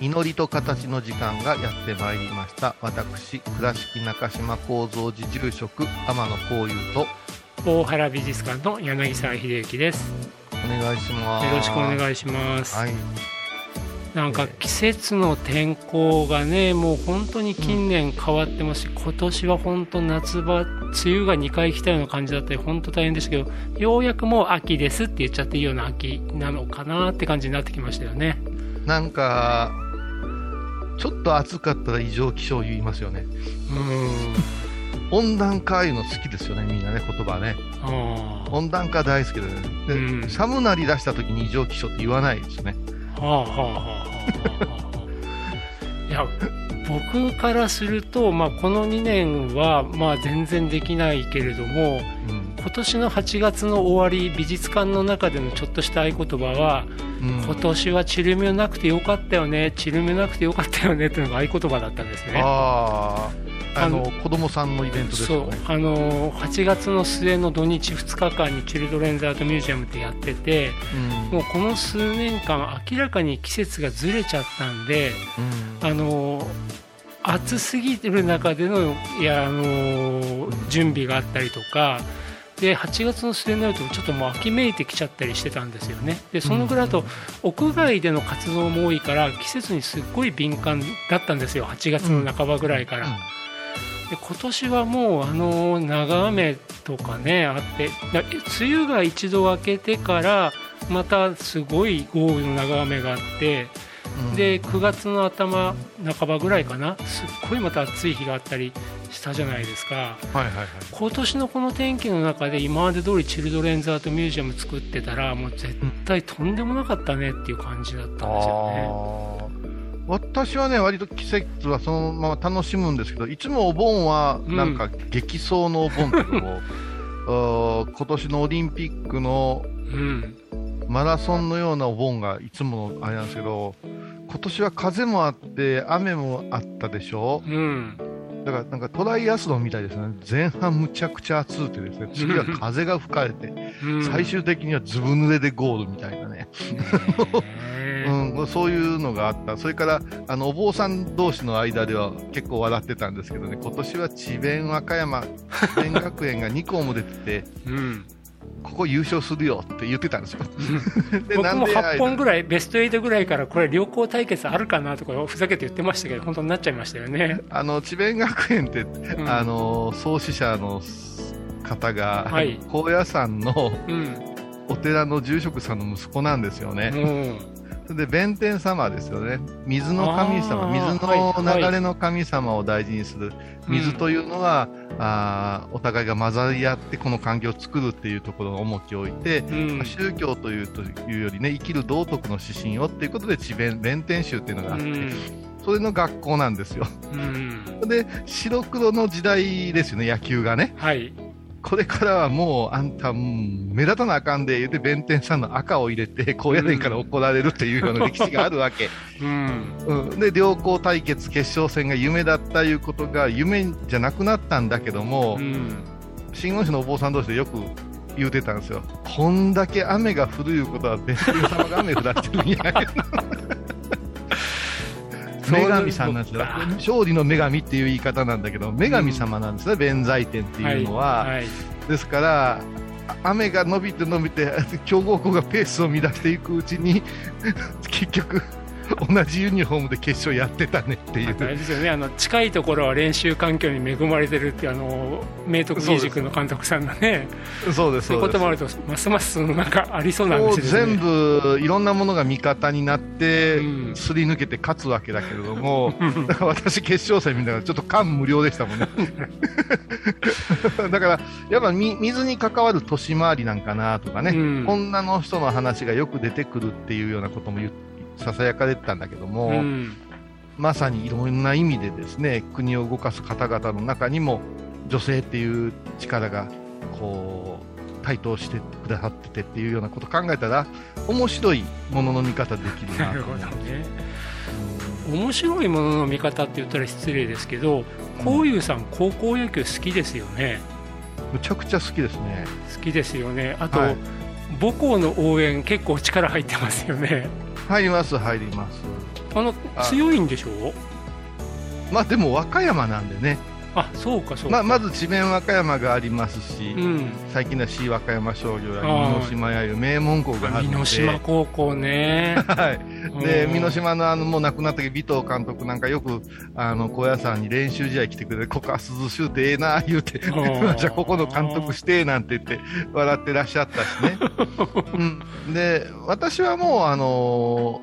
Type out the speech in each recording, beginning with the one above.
祈りと形の時間がやってまいりました私倉敷中島幸三寺住職天野幸雄と大原美術館の柳沢秀幸です。お願いしますよろしくお願いします。はいなんか季節の天候がね、もう本当に近年変わってますし、今年は本当夏場、梅雨が2回来たような感じだったり、本当大変でしたけど、ようやくもう秋ですって言っちゃっていいような秋なのかなって感じになってきましたよね。なんかちょっと暑かったら異常気象言いますよね。う温暖化いうの好きですよねみんなね言葉ね。温暖化大好きでね。で、うん。寒なり出した時に異常気象って言わないですよね。あ。はあはあ。いや、僕からすると、まあ、この2年は、まあ、全然できないけれども、うん今年の8月の終わり美術館の中でのちょっとした合言葉は、うん。今年はチルミュなくてよかったよねチルミュなくてよかったよねっていうのが合言葉だったんですね。あああの子供さんのイベントですそう。よねあの8月の末の土日2日間にチルドレンズアートミュージアムってやっててうん。もうこの数年間明らかに季節がずれちゃったんでうん。あの暑すぎる中でのいやあの準備があったりとかで8月の末になるとちょっともう秋めいてきちゃったりしてたんですよね。でそのぐらいだと屋外での活動も多いから季節にすっごい敏感だったんですよ。8月の半ばぐらいから、で今年はもうあの長雨とかねあってだ梅雨が一度明けてからまたすごい豪雨の長雨があってうんで9月の頭半ばぐらいかな。すっごいまた暑い日があったりしたじゃないですか。はいはいはい。今年のこの天気の中で今まで通りチルドレンズアートミュージアム作ってたらもう絶対とんでもなかったねっていう感じだったんですよね。私はね、割と季節はそのまま楽しむんですけど、いつもお盆はなんか激走のお盆っていうのを、あー今年のオリンピックのうん。マラソンのようなお盆がいつものあれなんですけど、今年は風もあって、雨もあったでしょ？うん。だからなんかトライアスロンみたいですね。前半むちゃくちゃ暑くてですね、次は風が吹かれて、うん。最終的にはずぶ濡れでゴールみたいなね。ねうん、そういうのがあった、それからあのお坊さん同士の間では結構笑ってたんですけどね、今年は智弁和歌山、智弁学園が2校も出てて、うんここ優勝するよって言ってたんですよ。で僕もなんで8本ぐらいベスト8ぐらいからこれ良好対決あるかなとかふざけて言ってましたけど本当になっちゃいましたよね。あの智弁学園って、んあの創始者の方が、はい高野山のうんお寺の住職さんの息子なんですよね。うんで弁天様ですよね。水の神様、水はいの流れの神様を大事にする。水というのは、あーお互いが混ざり合ってこの環境を作るっていうところを重きを置いて、うんまあ宗教というというよりね、生きる道徳の指針をっていうことで、智弁弁天宗っていうのがあって、うんそれの学校なんですよ。うんで、白黒の時代ですよね、野球がね。はいこれからはもう、あんた、うん目立たなあかんで、言うて、弁天さんの赤を入れて、高野連から怒られるっていうような歴史があるわけ。うん。うん、で良好対決決勝戦が夢だったいうことが夢じゃなくなったんだけども、うん。真言宗のお坊さん同士でよく言うてたんですよ。こんだけ雨が降るいうことは別に様が雨降らしてるんや女神さんなんですよ。勝利の女神っていう言い方なんだけど女神様なんですね、弁財天っていうのは、はいですからあ雨が伸びて伸びて 強豪校がペースを乱していくうちに 結局 同じユニフォームで決勝やってたねっていう。ですよね。あの近いところは練習環境に恵まれてるってあの明徳義塾の監督さんがね。そうです。そういうこともあるとますますなんかありそうなんですよね。全部いろんなものが味方になって、うん。すり抜けて勝つわけだけれども、だから私、決勝戦見ながら、ちょっと感無量でしたもんね。だから、やっぱみ水に関わる年回りなんかなとかね、うん。女の人の話がよく出てくるっていうようなことも言うささやかれてたんだけども、うん。まさにいろんな意味でですね国を動かす方々の中にも女性っていう力がこう台頭してくださっててっていうようなことを考えたら面白いものの見方できるななと思うるほどね。面白いものの見方って言ったら失礼ですけどこういうさん高校野球好きですよね。むちゃくちゃ好きですね。好きですよね。あと、はい。母校の応援結構力入ってますよね入ります入ります。あのあ強いんでしょまあでも和歌山なんでねあそうかそうか、ままず智弁和歌山がありますし、うん。最近の C 和歌山商業やあー美濃島やいう名門校があるので。美島高校ね。はい、でうん。美島のあのもう亡くなった尾藤監督なんかよくあの小屋さんに練習試合来てくれてここは涼しゅうてええな言うてー じゃあここの監督してなんて言って笑ってらっしゃったしね、うん、で私はもうあの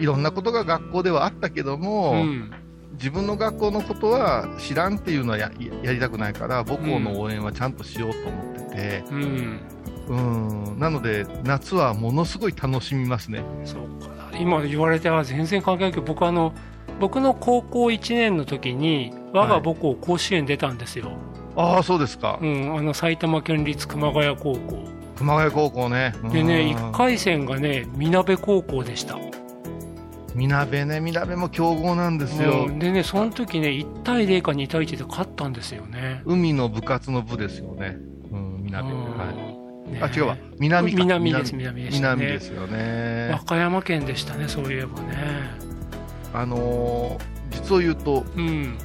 いろんなことが学校ではあったけども、うん自分の学校のことは知らんっていうのはやりたくないから母校の応援はちゃんとしようと思ってて、うん。うん、なので夏はものすごい楽しみますね。そうか今言われては全然関係ないけど僕あの僕の高校1年の時に我が母校甲子園出たんですよ、ああそうですか、うん、あの埼玉県立熊谷高校。熊谷高校ね。でねうん。1回戦がねみなべ高校でした、みなべね、みなべも強豪なんですよ。うんでねその時ね1対0か2対1で勝ったんですよね海の部活の部ですよね。うん、みなべ。うんはい。ねあ、違うわ。南か。南です南でしたね南ですよね和。歌山県でしたねそういえばねあのー実を言うと、うん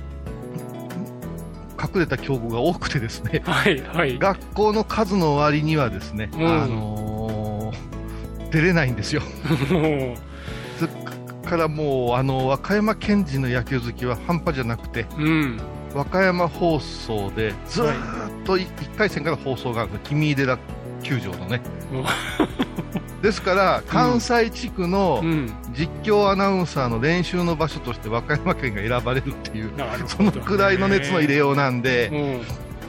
隠れた強豪が多くてですね、はいはい学校の数の割にはですね、うんあのー出れないんですよ。からもう、あの、和歌山県人の野球好きは半端じゃなくて、ううん。和歌山放送でずーっと1回戦から放送があるんです君井寺球場のね。ですから、関西地区のうん。実況アナウンサーの練習の場所として和歌山県が選ばれるっていう、ね。そのくらいの熱の入れようなんで、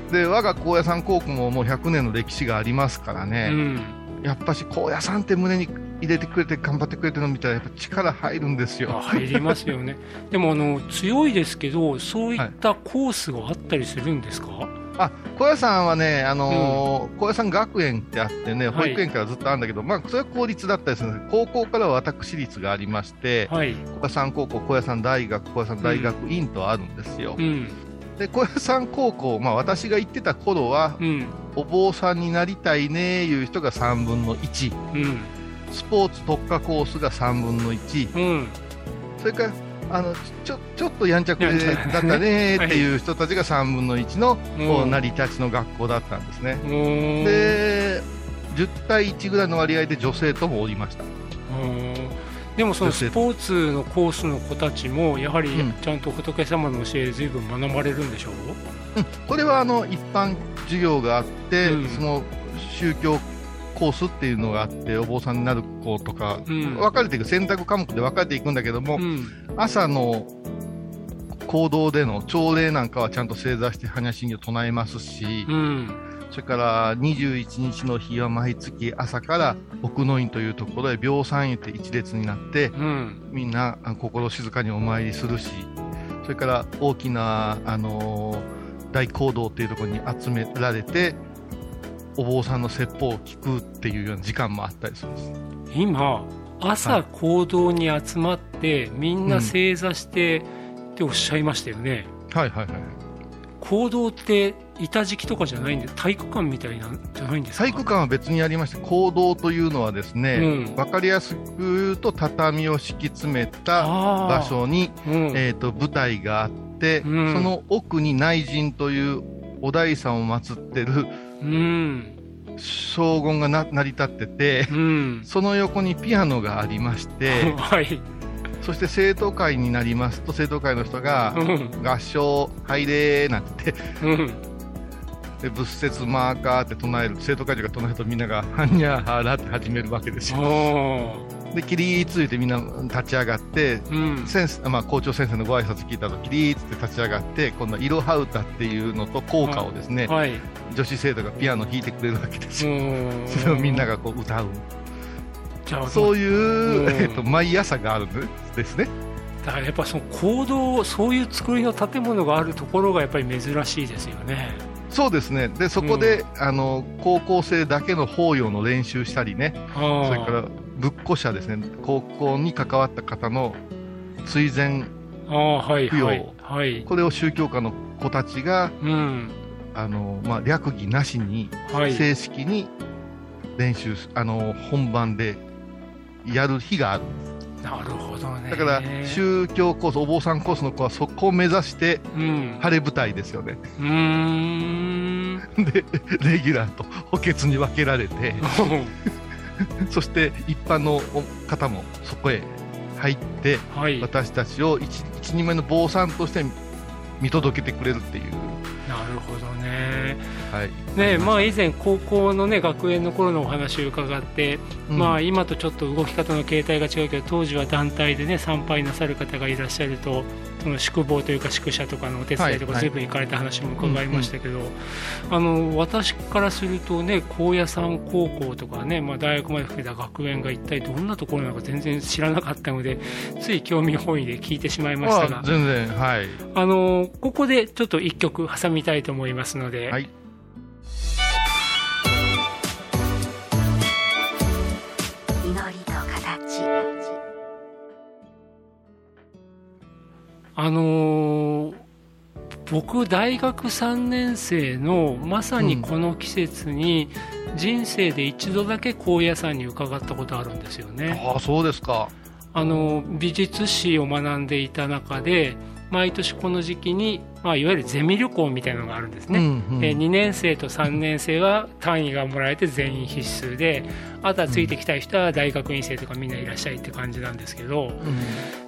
うん。で我が高野山高校ももう100年の歴史がありますからうね、んやっぱし高野山って胸に入れてくれて頑張ってくれてるの見たらやっぱ力入るんですよ。あ入りますよね。でもあの強いですけどそういったコースがあったりするんですか、あ高野山はね、あのー高野山学園ってあってね、はい保育園からずっとあるんだけど、まあ、それは公立だったりするんです。高校からは私立がありまして、はい。高野山高校、高野山大学、高野山大学院とあるんですよ。うん。で、高野山高校、まあ、私が行ってた頃は、うんお坊さんになりたいねいう人が3分の1、うん。スポーツ特化コースが3分の1、うん。それから、あのちょちょっとやんちゃくやんちゃでだったねっていう人たちが3分の1の、こううん成り立ちの学校だったんですね。うーん。で、10対1ぐらいの割合で女性ともおりました。うん。でもそのスポーツのコースの子たちもやはりうん。ちゃんと仏様の教えずいぶん学ばれるんでしょう、これはあの一般授業があって、うん。その宗教コースっていうのがあって、お坊さんになる子とか、うん。分かれていく、選択科目で分かれていくんだけども、うん。朝の行動での朝礼なんかはちゃんと正座して般若心経唱えますし、うん。それから21日の日は毎月朝から奥の院というところへ秒算言って一列になって、うん。みんなあ心静かにお参りするし、それから大きな、あのー大講堂っていうところに集められて、お坊さんの説法を聞くっていうような時間もあったりするんです。今は朝い。行動に集まってみんな正座してっておっしゃいましたよね、はいはいはい。行動って板敷きとかじゃないんで体育館みたいなんじゃないんですか？体育館は別にありまして、講堂というのはですね、うん。わかりやすく言うと畳を敷き詰めた場所に、うん。えー、と舞台があって、うん。その奥に内陣というお大さんを祀ってるうん荘厳がな成り立ってて、うん。その横にピアノがありまして、はい。そして生徒会になりますと、生徒会の人がう、ん。合唱入れーなんて言って、うん。で仏説マーカーって唱える、生徒会長が唱えるとみんなが、はんにゃーはーらって始めるわけですよ。おで、起立ついてみんな立ち上がって、ーうん。先生まあ、校長先生のご挨拶聞いたと、起立って立ち上がって、今度は、いろは歌っていうのと効果をですね、はい。女子生徒がピアノ弾いてくれるわけですよ。うん。それをみんながこう歌う。そういう、うん。えっと、毎朝があるんですね。だからやっぱその行動そういう作りの建物があるところがやっぱり珍しいですよね。そうですね。で、そこで、あの、高校生だけの法要の練習したりね、それから、仏古社ですね、高校に関わった方の追善、供養。はいはい。これを宗教家の子たちが、うん。あの、まあ、略儀なしに、はい。正式に練習す、あの、本番でやる日がある。なるほどね。だから、宗教コース、お坊さんコースの子はそこを目指して、うん。晴れ舞台ですよね。うーん。で、レギュラーと補欠に分けられて、そして一般の方もそこへ入って、はいなる私たちを一一人前の坊さんとして見届けてくれるっていう。ほどねはい。ねまあ以前高校のね学園の頃のお話を伺って、うんまあ今とちょっと動き方の形態が違うけど当時は団体でね参拝なさる方がいらっしゃるとその宿坊というか宿舎とかのお手伝いとかはい随分行かれた話も伺いましたけど、あの私からするとね高野山高校とかね、まあ、大学まで含めた学園が一体どんなところなのか全然知らなかったのでつい興味本位で聞いてしまいましたがあ全然、はい。あのここでちょっと一曲挟みたいと思いますので、はい。祈りと形。あのー僕大学3年生のまさにこの季節に人生で一度だけ高野山に伺ったことあるんですよね。ああ、そうですか。あの美術史を学んでいた中で毎年この時期に、まあ、いわゆるゼミ旅行みたいなのがあるんですね、うんうん。で2年生と3年生は単位がもらえて全員必須であとはついてきたい人は大学院生とかみんないらっしゃいって感じなんですけど、うん。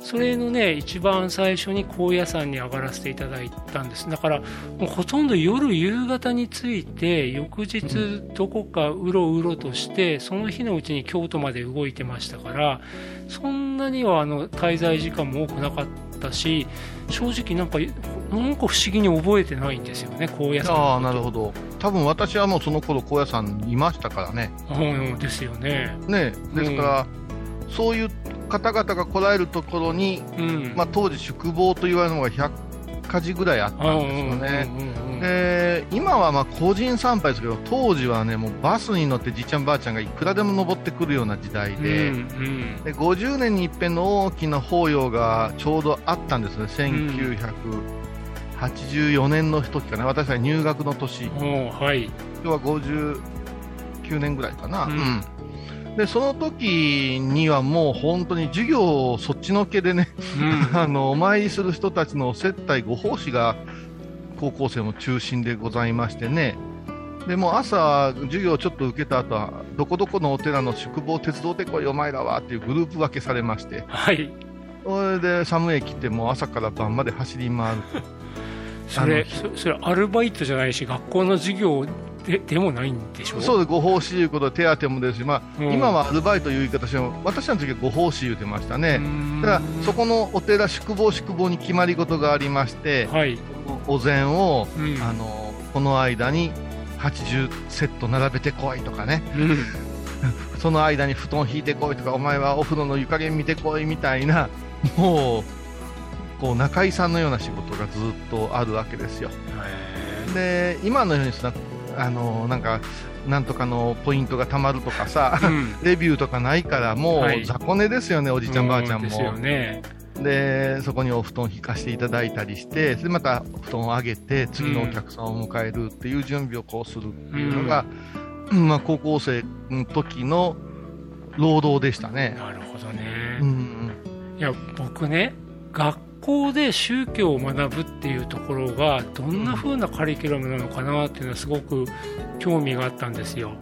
それのね一番最初に高野山に上がらせていただいたんです。だからもうほとんど夜夕方に着いて翌日どこかうろうろとしてその日のうちに京都まで動いてましたからそんなにはあの滞在時間も多くなかったし正直なんかなんか不思議に覚えてないんですよね高野山ああ、なるほど。多分私はもうその頃高野山にいましたからね。うんですよねね。ですから、そういう方々が来られるところに、うんまあ当時宿坊と言われるのが100か所ぐらいあったんですよね。うんうんうんうんで今はまあ個人参拝ですけど当時はねもうバスに乗ってじいちゃんばあちゃんがいくらでも登ってくるような時代で,、うんうん。で50年に一遍の大きな法要がちょうどあったんですね。1984年の時かな。私は入学の年。はい。今日は59年ぐらいかな、うん。うん。でその時にはもう本当に授業をそっちのけでねうん。あのお参りする人たちの接待ご奉仕が高校生の中心でございましてね、でもう朝、授業をちょっと受けた後は、どこどこのお寺の宿坊手伝ってこい、お前らはっていうグループ分けされまして、はい。それで寒い駅ってもう朝から晩まで走り回る。それそそれアルバイトじゃないし学校の授業ででもないんでしょ？そうでご奉仕いうことで手当もですし、まあうん。今はアルバイトいう言い方しても、私の時はご奉仕言うてましたね。だだからそこのお寺宿坊宿坊に決まり事がありまして、はい、お膳を、うん。あのこの間に80セット並べてこいとかね、うん。その間に布団引いてこいとか、お前はお風呂の湯加減見てこいみたいな、もう、こう中居さんのような仕事がずっとあるわけですよ。で、今のようにさ、あのなんか、なんとかのポイントがたまるとかさ、うん。レビューとかないから、もはい。う雑魚寝ですよね、おじいちゃん、ばあちゃんも。ですよねで、そこにお布団引かせていただいたりして、で、また布団を上げて、次のお客さんを迎えるっていう準備をこうするっていうのが、まあ、高校生の時の労働でしたね。なるほどね、うん。いや僕ね学校で宗教を学ぶっていうところがどんな風なカリキュラムなのかなっていうのはすごく興味があったんですよ。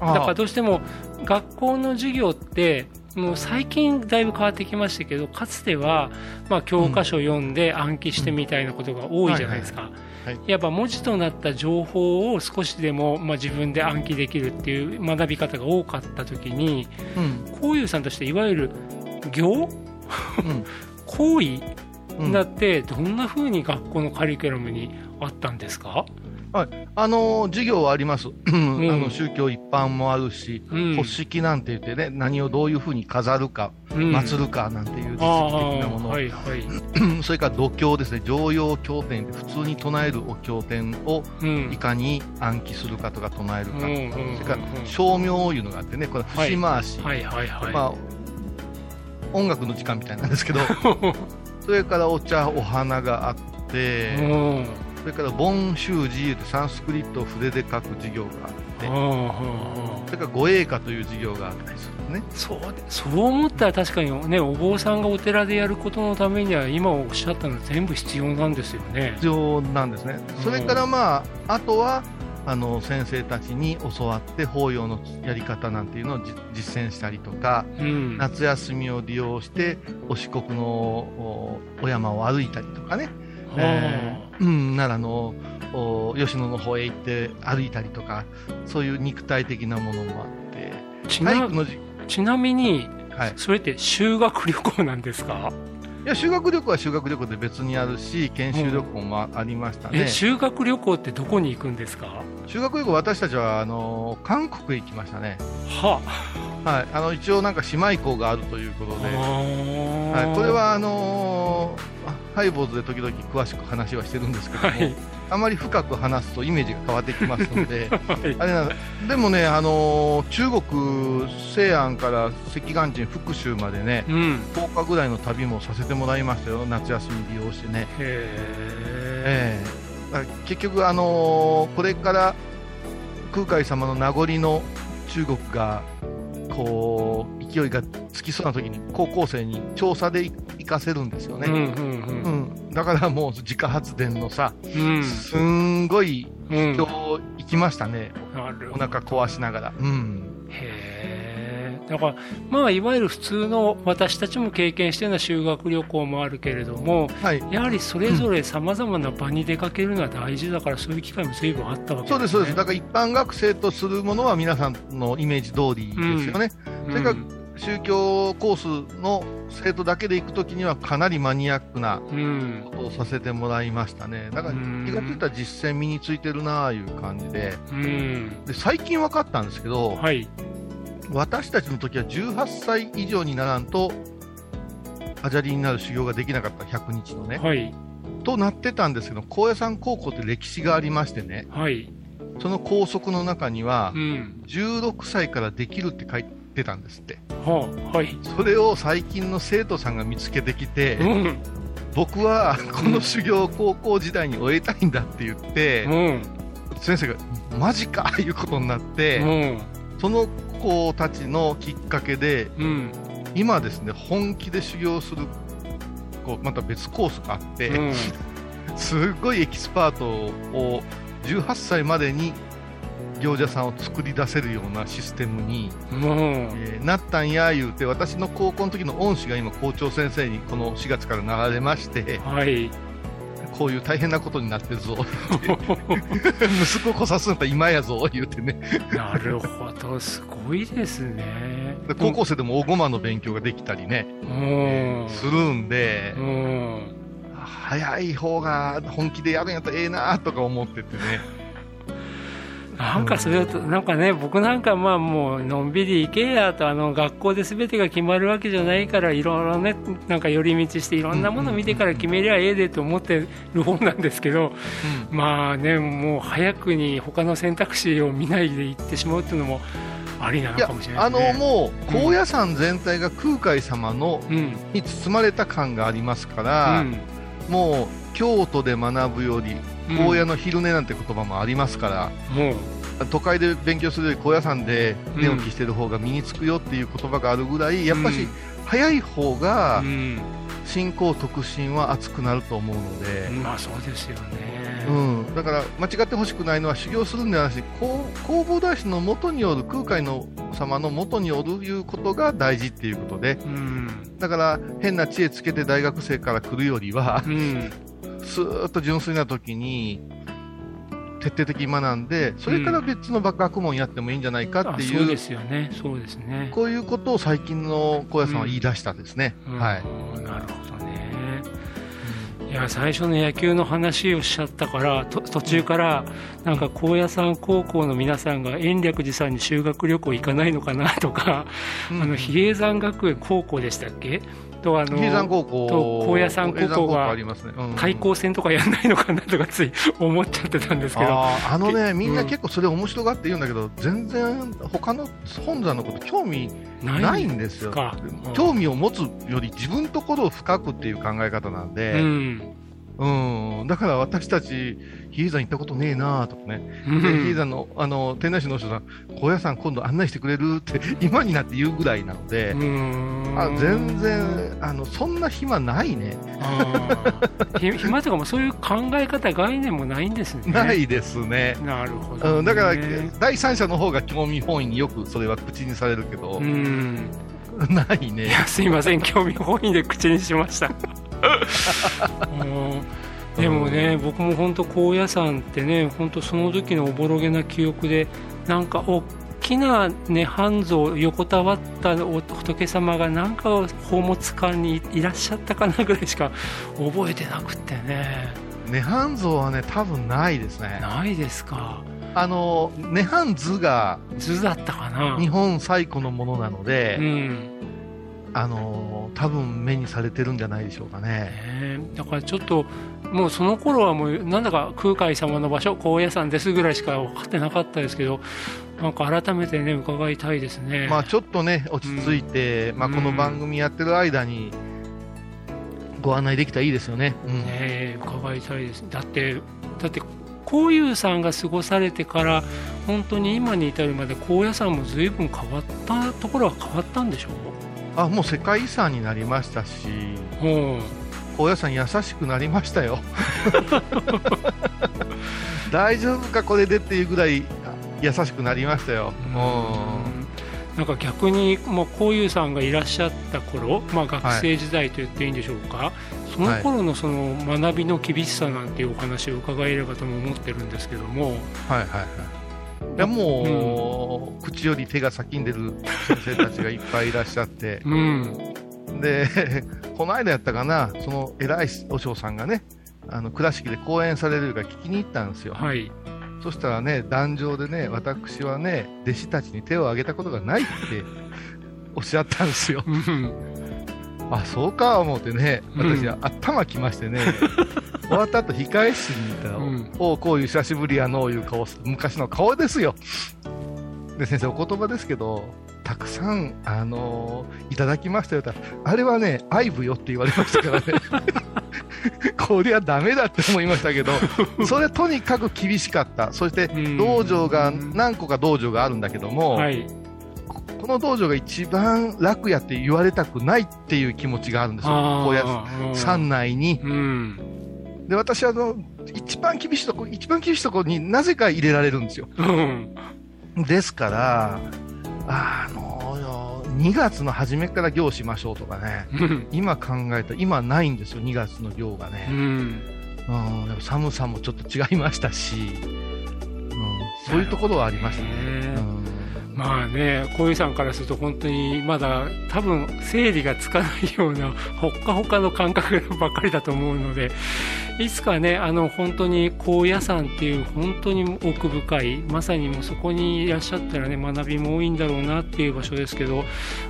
ああ。だからどうしても学校の授業ってもう最近だいぶ変わってきましたけどかつては、まあ、教科書読んで暗記してみたいなことが多いじゃないですか、やっぱ文字となった情報を少しでも、まあ、自分で暗記できるっていう学び方が多かった時にうん。こういうさんとしていわゆる行？うん。行為うん。だってどんな風に学校のカリキュラムにあったんですか、あの授業はあります、あん。の宗教一般もあるし、うん。発式なんて言ってね、何をどういうふうに飾るか、うん。祀るかなんていう実績的なもの、はいはい、それから度経ですね、常用経典で普通に唱えるお経典をうん。いかに暗記するかとか唱えるか、うんそれから称名いうのがあってね、これ、節回し、はいはいはい、まあ、音楽の時間みたいなんですけど、それからお茶、お花があって、うんそれから盆習字ってサンスクリットを筆で書く授業があって、うんうんうん。それから護衛歌という授業があったりするんですね。そうでそう思ったら確かにねお坊さんがお寺でやることのためには今おっしゃったの全部必要なんですよね。必要なんですね。それからまあ、あとは、あの先生たちに教わって法要のやり方なんていうのをじ実践したりとか、うん。夏休みを利用してお四国のおお山を歩いたりとかね、えーうん、奈良のお吉野の方へ行って歩いたりとかそういう肉体的なものもあってちなちなみにはい、それって修学旅行なんですか、いや修学旅行は修学旅行で別にあるし研修旅行もあありましたね、え修学旅行ってどこに行くんですか？修学旅行私たちはあの韓国へ行きましたね。は。はい、あの一応なんか姉妹校があるということで、は、はい。これはあのーハイボーズで時々詳しく話はしてるんですけども、はい。あまり深く話すとイメージが変わってきますので、はい。あれなでもね、あのー中国西安から赤岩鎮福州までね、うん。10日ぐらいの旅もさせてもらいましたよ、夏休み利用してね。へええ。だから結局、あのーこれから空海様の名残の中国がこう勢いがつきそうな時に高校生に調査で行かせるんですよえうんね、うん。うん。だからもう自家発電のさ、うん。すんごいうん。今日行きましたね、なるお腹壊しながら。うんだからまあいわゆる普通の私たちも経験してるような修学旅行もあるけれどもはいやはりそれぞれさまざまな場に出かけるのは大事だからそういう機会も随分あったわけそうです、そうです。ねだから一般学生とするものは皆さんのイメージ通りですよね。それから宗教コースの生徒だけで行くときにはかなりマニアックなうんうんことをさせてもらいましたね。だからうん気がついたら実践身についてるなあいう感じで。うんで、最近分かったんですけど、はい私たちの時は18歳以上にならんと、アジャリになる修行ができなかった100日のね。はい。となってたんですけど、高野山高校って歴史がありましてね、はい。その校則の中にはう、ん。16歳からできるって書いてたんですって。はあはい。それを最近の生徒さんが見つけてきて、うん。僕はこの修行を高校時代に終えたいんだって言って、うん。先生がマジかいうことになって、うん。その子たちのきっかけで、うん。今ですね、本気で修行する、こうまた別コースがあって、うん。すごいエキスパートを18歳までに行者さんを作り出せるようなシステムに、うん。えーなったんや言うて、私の高校の時の恩師が今、校長先生にこの4月からなられまして、はいこういう大変なことになってるぞ、息子こさすんだ今やぞ、言うてね、なるほどすごいですね。で高校生でも大駒の勉強ができたりね、うん。するんでう、ん。早い方が本気でやるんやったらええなとか思っててね。なんかそれだと、なんかね、僕なんかまあもう、のんびり行けやと、あの、学校で全てが決まるわけじゃないから、いろいろね、なんか寄り道していろんなもの見てから決めりゃええでと思ってる方なんですけど、まあね、もう早くに他の選択肢を見ないで行ってしまうっていうのもありなのかもしれないあですね。のもう高野山全体が空海様のうん、に包まれた感がありますから、うん、もう京都で学ぶよりうん高野の昼寝なんて言葉もありますから、もう、都会で勉強するより高野山で寝起きしてる方が身につくよっていう言葉があるぐらい、やっぱし早い方がうん、信仰特進は熱くなると思うので、まあそうですよね。うん。だから間違ってほしくないのは修行するんではなし弘弘法大師の元による空海の様の元によるいうことが大事っていうことで。うん。だから変な知恵つけて大学生から来るよりはうんスーッと純粋な時に徹底的に学んでそれから別の学問やってもいいんじゃないかっていあそううですよね。そうですね。こういうことを最近の高野さんは言い出したんですね。うん。はい。なるほどね。いや最初の野球の話をしちゃったからと途中からなんか高野山高校の皆さんが延暦寺さんに修学旅行行かないのかなとか、うん。あの比叡山学園高校でしたっけ？とあの比叡山高校。と高野山高校が対抗戦とかやんないのかなとかつい思っちゃってたんですけど。あのね、けみんな結構それ面白がって言うんだけど、全然他の本山のこと興味ないんですよ。か。興味を持つより自分のところを深くっていう考え方なんうで、んうん、だから私たち、比叡山行ったことねえなとかね、うん。で比叡山のあの天内市の人さん、高野山今度案内してくれる？って今になって言うぐらいなので、うん。あ全然あの、そんな暇ないね、暇とかもそういう考え方概念もないんですね。ないですね。なるほど、ね。うん、だから、第三者の方が興味本位によくそれは口にされるけど。う、ん。ないね。すいません。興味本位で口にしました。うんでもね僕も本当高野山ってね本当その時のおぼろげな記憶でなんか大きなね半蔵横たわったお仏様がなんか宝物館にいらっしゃったかなぐらいしか 覚えてなくってね。涅槃像はね、多分ないですね。ないですか。あの、涅槃図が図だったかな。日本最古のものなので、うんあの、多分目にされてるんじゃないでしょうかね。ねだからちょっともうその頃はもうなんだか空海様の場所高野山ですぐらいしか分かってなかったですけどなんか改めてね伺いたいですね。まあちょっとね、落ち着いて、まあこの番組やってる間に、ご案内できたらいいですよね。うんねえ伺いたいですだってだって高友さんが過ごされてから本当に今に至るまで高野山も随分変わったところは変わったんでしょあ、もう世界遺産になりましたし、高野山優しくなりましたよ。大丈夫かこれでっていうぐらい優しくなりましたよ。うん。なんか逆に、まあ、こういうさんがいらっしゃった頃、まあ、学生時代と言っていいんでしょうか、その頃のその学びの厳しさなんていうお話を伺えればとも思ってるんですけども、はい。はい。はい。い。やもう、口より手が先に出る先生たちがいっぱいいらっしゃって、うん、で、この間やったかな、その偉いお嬢さんがね、あの倉敷で講演されるから聞きに行ったんですよ。はい、そしたらね、壇上でね、私はね、弟子たちに手を挙げたことがないって おっしゃったんですよ。うんあ、そうか思ってね、私、うん頭きましてね、終わった後控え室にいたら、うんおう、こういう久しぶりやのういう顔、昔の顔ですよ。で、先生、お言葉ですけど、たくさん、あのーいただきましたよっあれはね、愛部よって言われましたからね。こりゃダメだって思いましたけど、それはとにかく厳しかった。そして、うん道場が、何個か道場があるんだけども、はい、ここの道場が一番楽やって言われたくないっていう気持ちがあるんですよ。こうやあ山内に。うん、で、私はあの、一番厳しいとこ、一番厳しいとこになぜか入れられるんですよ。うん、ですから、あの2月の初めから行しましょうとかね、うん、今考えたら、今ないんですよ、2月の行がうね。ん、うん、やっぱ寒さもちょっと違いましたし、うん、そういうところはありましたね。ねうんまあね、小遊さんからすると本当にまだ多分整理がつかないようなほっかほかの感覚ばっかりだと思うのでいつかねあの本当に高野山っていう本当に奥深いまさにもうそこにいらっしゃったらね学びも多いんだろうなっていう場所ですけど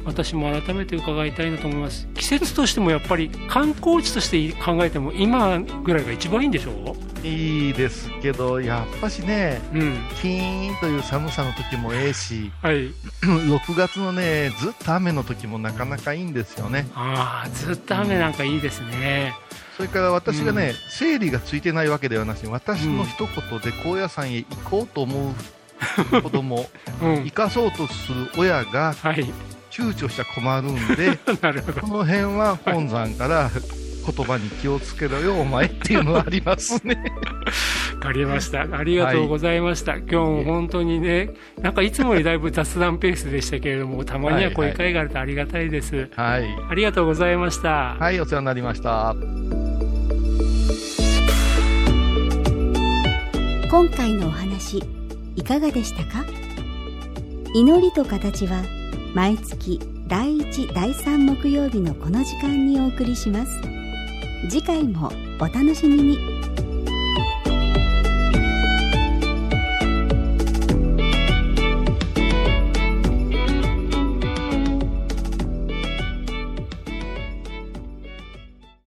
私も改めて伺いたいなと思います。季節としてもやっぱり観光地として考えても今ぐらいが一番いいんでしょう？いいですけど、やっぱしね、ううん。キーンという寒さの時もええし、はい。6月のね、ずっと雨の時もなかなかいいんですよね。ああずっと雨なんかいいですね。それから私がね、うん。整理がついてないわけではなしに、私の一言で高野山へ行こうと思う子供、うん。行かそうとする親がはい。躊躇しちゃ困るんで、この辺は本山から言葉に気をつけろよ、お前っていうのはありますね。かりました。ありがとうございました。今日も本当にね、なんかいつもよりだいぶ雑談ペースでしたけれども、たまにはこういう会があるとありがたいです。はい。ありがとうございました。はい、お世話になりました。今回のお話いかがでしたか？祈りと形は毎月第1第3木曜日のこの時間にお送りします次回もお楽しみに。